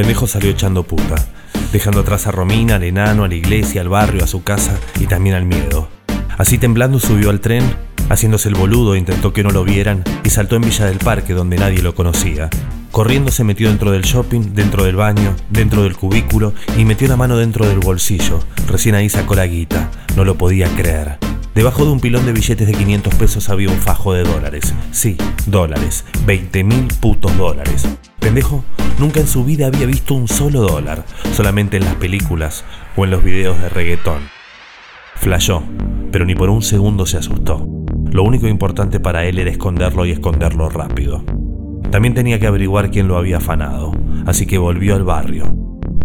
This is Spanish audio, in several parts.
Pendejo salió echando puta, dejando atrás a Romina, al enano, a la iglesia, al barrio, a su casa y también al miedo. Así temblando subió al tren, haciéndose el boludo, intentó que no lo vieran y saltó en Villa del Parque donde nadie lo conocía. Corriendo se metió dentro del shopping, dentro del baño, dentro del cubículo y metió la mano dentro del bolsillo. Recién ahí sacó la guita. No lo podía creer. Debajo de un pilón de billetes de 500 pesos había un fajo de dólares. Sí, dólares. 20 mil putos dólares. Pendejo nunca en su vida había visto un solo dólar, solamente en las películas o en los videos de reggaetón. Flashó, pero ni por un segundo se asustó. Lo único importante para él era esconderlo y esconderlo rápido. También tenía que averiguar quién lo había afanado, así que volvió al barrio.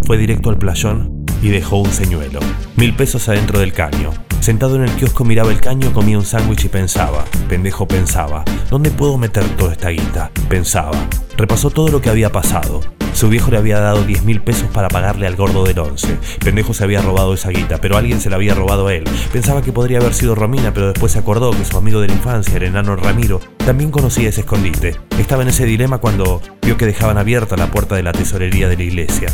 Fue directo al playón y dejó un señuelo. Mil pesos adentro del caño. Sentado en el kiosco miraba el caño, comía un sándwich y pensaba. Pendejo pensaba. ¿Dónde puedo meter toda esta guita? Pensaba. Repasó todo lo que había pasado. Su viejo le había dado 10 mil pesos para pagarle al gordo del once. Pendejo se había robado esa guita, pero alguien se la había robado a él. Pensaba que podría haber sido Romina, pero después se acordó que su amigo de la infancia, el enano Ramiro, también conocía ese escondite. Estaba en ese dilema cuando vio que dejaban abierta la puerta de la tesorería de la iglesia.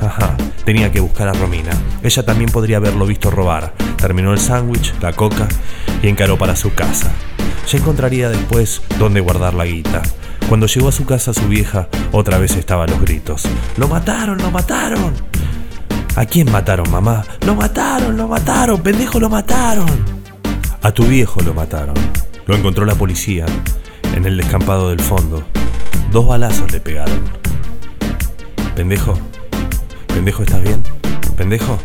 Ajá, tenía que buscar a Romina. Ella también podría haberlo visto robar. Terminó el sándwich, la coca y encaró para su casa. Ya encontraría después dónde guardar la guita. Cuando llegó a su casa su vieja, otra vez estaba a los gritos. ¡Lo mataron, lo mataron! ¿A quién mataron, mamá? ¡Lo mataron, lo mataron! ¡Pendejo, lo mataron! A tu viejo lo mataron. Lo encontró la policía en el descampado del fondo. Dos balazos le pegaron. Pendejo, pendejo, ¿estás bien? Pendejo.